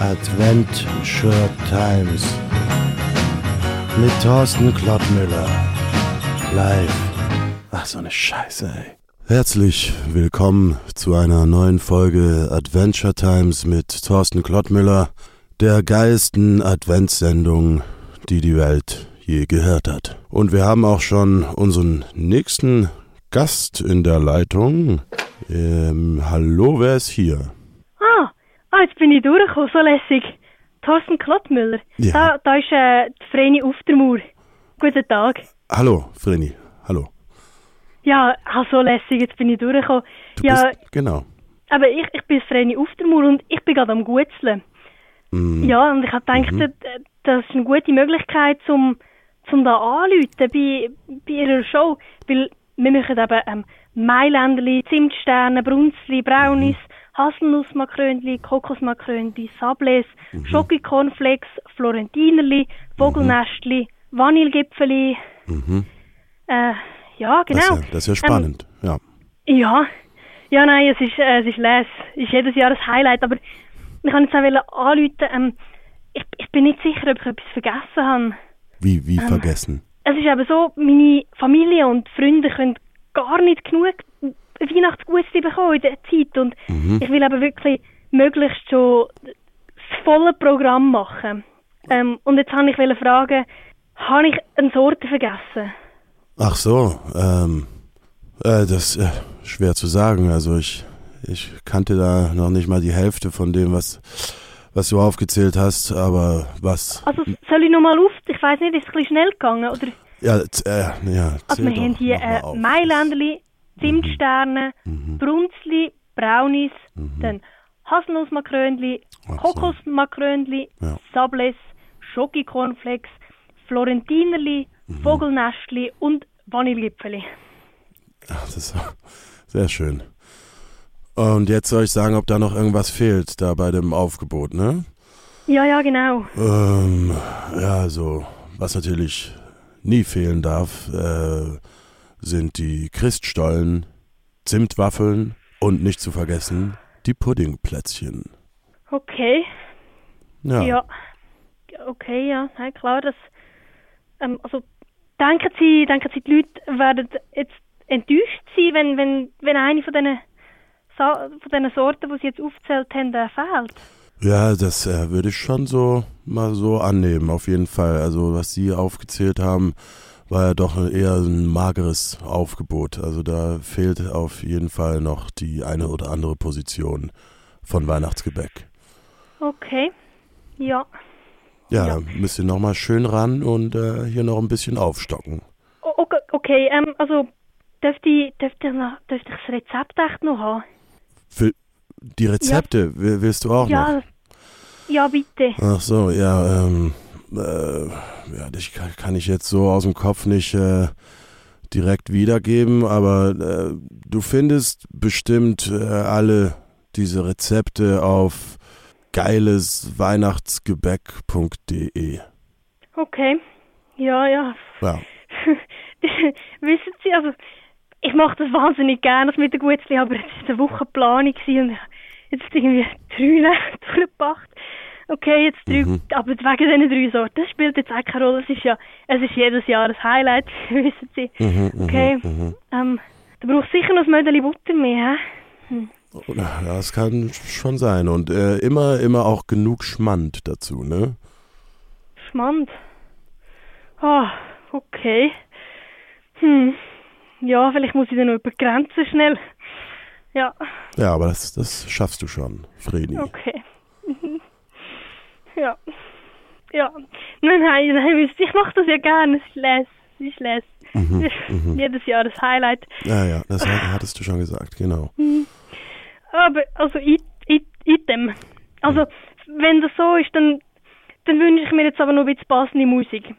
Adventure Times mit Thorsten Klottmüller. Live. Ach, so eine Scheiße, ey. Herzlich willkommen zu einer neuen Folge Adventure Times mit Thorsten Klottmüller, der geilsten Adventssendung, die die Welt je gehört hat. Und wir haben auch schon unseren nächsten Gast in der Leitung. Ähm, hallo, wer ist hier? Jetzt bin ich durchgekommen, so lässig. Thorsten Klottmüller. Ja. Da, da ist äh, die Vreni auf der Mauer. Guten Tag. Hallo, Vreni. Hallo. Ja, ah, so lässig, jetzt bin ich durchgekommen. Du ja, bist, genau. aber ich, ich bin Vreni auf der Mauer und ich bin gerade am Gutzeln. Mm, Ja, und ich habe gedacht, Mhm. das- das ist eine gute Möglichkeit, zum, zum da anzurufen bei, bei ihrer Show. Weil wir machen eben ähm, Mailänderli, Zimtsterne, Brunzli, Brownies, Haselnussmakrönli, Kokosmakrönli, Sables, Mhm. Schoki-Cornflakes, Florentinerli, Vogelnestli, Vanillegipfeli. Mhm. Äh, ja, Das, genau. ist ja, das ist ja spannend. ja. Ja, ja, nein, es ist, äh, es ist les, es ist jedes Jahr ein Highlight, aber ich kann jetzt auch anrufen, ähm, ich, ich bin nicht sicher, ob ich etwas vergessen habe. Wie, wie vergessen? Es ist eben so, meine Familie und Freunde können gar nicht genug Weihnachtsgutste bekommen in der Zeit und Mhm. ich will eben wirklich möglichst schon das volle Programm machen. Ähm, und jetzt wollte ich fragen, habe ich eine Sorte vergessen? Ach so, ähm, äh, das ist äh, schwer zu sagen. Also ich, ich kannte da noch nicht mal die Hälfte von dem, was, was du aufgezählt hast, aber was. Also soll ich nochmal auf, ich weiß nicht, ist es ein bisschen schnell gegangen oder... Ja, äh, ja. Also wir haben hier mal äh, auf. Mailänderli, Zimtsterne, Mhm. Brunzli, Brownies, dann Haselnussmakrönli. Kokosmakrönli, Ja. Sables, Schoki-Cornflakes, Florentinerli, Mhm. Vogelnestli und Vanillegipfeli. Das ist sehr schön. Und jetzt soll ich sagen, ob da noch irgendwas fehlt, da bei dem Aufgebot, ne? Ja, ja, genau. Ähm, ja, so, was natürlich nie fehlen darf, äh, sind die Christstollen, Zimtwaffeln und nicht zu vergessen die Puddingplätzchen. Okay, Ja, ja. Okay, ja, nein, klar, das... Ähm, also, denken Sie, denken Sie, die Leute werden jetzt enttäuscht sein, wenn, wenn, wenn eine von diesen, von diesen Sorten, die Sie jetzt aufgezählt haben, fehlt? ja das äh, würde ich schon so mal so annehmen, auf jeden Fall. Also was Sie aufgezählt haben, war ja doch eher ein mageres Aufgebot. Also da fehlt auf jeden Fall noch die eine oder andere Position von Weihnachtsgebäck. Okay, ja. Ja, Ja. müsst ihr nochmal schön ran und äh, hier noch ein bisschen aufstocken. Okay, okay ähm, also, dürfte ich, dürfte, ich noch, dürfte ich das Rezept echt noch haben? Für die Rezepte will- willst du auch noch? ja, ja, bitte. Ach so, ja, ähm, äh, ja, das kann, ich jetzt so aus dem Kopf nicht äh, direkt wiedergeben, aber äh, du findest bestimmt äh, alle diese Rezepte auf geilesweihnachtsgebäck.de. Okay, ja, ja. Ja, Wissen Sie, also, ich mache das wahnsinnig gerne, das mit der Gutzli, aber es war eine Woche Planung gewesen und jetzt irgendwie drei Nächte durchgebracht. Okay, jetzt drei, Mhm. aber wegen diesen drei Sorten, das spielt jetzt auch keine Rolle. Es ist ja, es ist jedes Jahr ein Highlight, wissen Sie. mhm, mhm, Okay. mhm. Ähm, du brauchst sicher noch ein Mödeli Butter mehr, hä? Ja, das kann schon sein und äh, immer, immer auch genug Schmand dazu, ne? Schmand. Ah, okay. Hm. Ja, vielleicht muss ich dann noch über Grenzen schnell. Ja, Ja, aber das, das schaffst du schon, Vreni. okay. Mhm. ja. Ja. Nein, nein, nein, ich mache das ja gerne. Es ist les. Es ist les. Mhm, Es ist mhm. Jedes Jahr das Highlight. Ja, ja, das hat- hattest du schon gesagt, genau. Aber, also, it, it, item. Also, wenn das so ist, dann, dann wünsche ich mir jetzt aber noch ein bisschen passende Musik.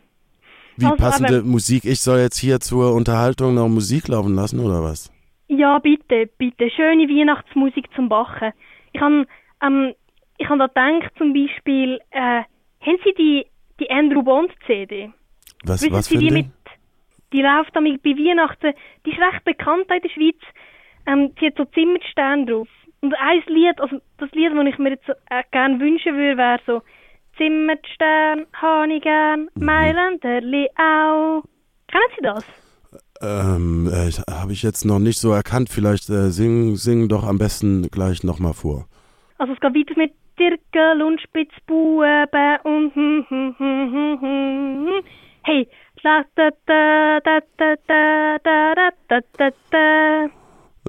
Wie Also, passende aber- Musik? Ich soll jetzt hier zur Unterhaltung noch Musik laufen lassen, oder was? Ja, bitte, bitte. Schöne Weihnachtsmusik zum Bachen. Ich habe ähm, ich hab da gedacht, zum Beispiel, äh, haben Sie die, die Andrew Bond CD? Was, Wissen was Sie für die mit, die läuft damit bei Weihnachten, die ist recht bekannt in der Schweiz. Ähm, die hat so Zimmersterne drauf. Und ein Lied, also das Lied, das ich mir jetzt so, äh, gerne wünschen würde, wäre so Zimmerstern, habe gern, Mhm. Mailänderli auch. Kennen Sie das? Ähm, äh, habe ich jetzt noch nicht so erkannt. Vielleicht äh, sing, sing doch am besten gleich nochmal vor. Also es geht weiter mit Dirkel und Spitzbuben und hm, hm, hm, hm, hm, hm. Hey, la da da da da da da da da da da.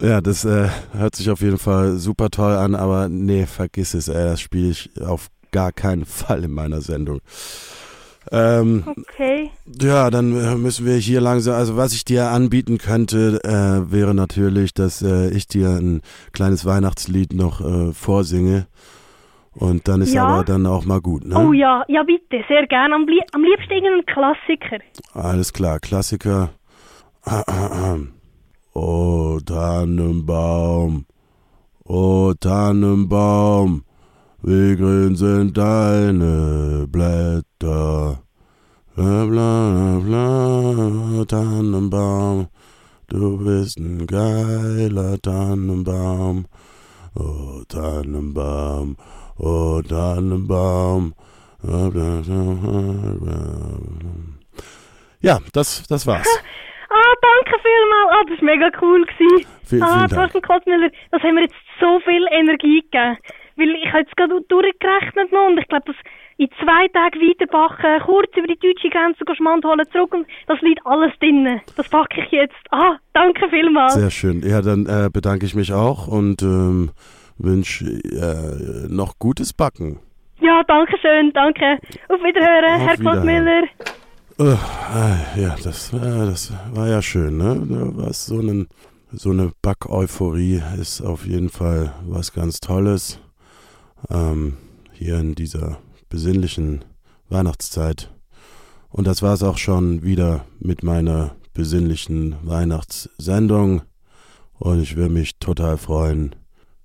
Ja, das äh, hört sich auf jeden Fall super toll an, aber nee, vergiss es, ey, das spiele ich auf gar keinen Fall in meiner Sendung. Ähm, Okay. ja, dann äh, müssen wir hier langsam, also was ich dir anbieten könnte, äh, wäre natürlich, dass äh, ich dir ein kleines Weihnachtslied noch äh, vorsinge. Und dann ist Ja? aber dann auch mal gut, ne? Oh ja, ja bitte, sehr gerne. Am, lie am liebsten irgendein Klassiker. Alles klar, Klassiker. O Tannenbaum, o Tannenbaum, wie grün sind deine Blätter. Bla bla bla, Tannenbaum, du bist ein geiler Tannenbaum. O Tannenbaum, o Tannenbaum. Ja, das, das war's. Ah, danke vielmals. Ah, das war mega cool. Gewesen. Vielen, ah, vielen Dank. Thorsten Kotzmüller, das haben mir jetzt so viel Energie gegeben. Weil ich habe jetzt gerade durchgerechnet noch und ich glaube, das in zwei Tagen weiterbacken, kurz über die deutsche Grenze Schmand holen, zurück und das liegt alles drin. Das packe ich jetzt. Ah, danke vielmals. Sehr schön. Ja, dann äh, bedanke ich mich auch und ähm, wünsche äh, noch gutes Backen. Ja, danke schön, danke. Auf Wiederhören, Auf Herr Wiederhören. Kotzmüller. Äh, ja, das, äh, das war ja schön, ne? Was so, einen, so eine Back-Euphorie ist auf jeden Fall was ganz Tolles. Ähm, hier in dieser besinnlichen Weihnachtszeit. Und das war es auch schon wieder mit meiner besinnlichen Weihnachtssendung. Und ich würde mich total freuen,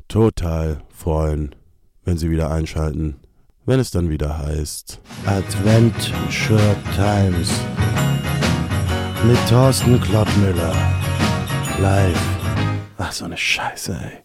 total freuen, wenn Sie wieder einschalten, wenn es dann wieder heißt Adventure Times mit Thorsten Klottmüller live. Ach, so eine Scheiße, ey.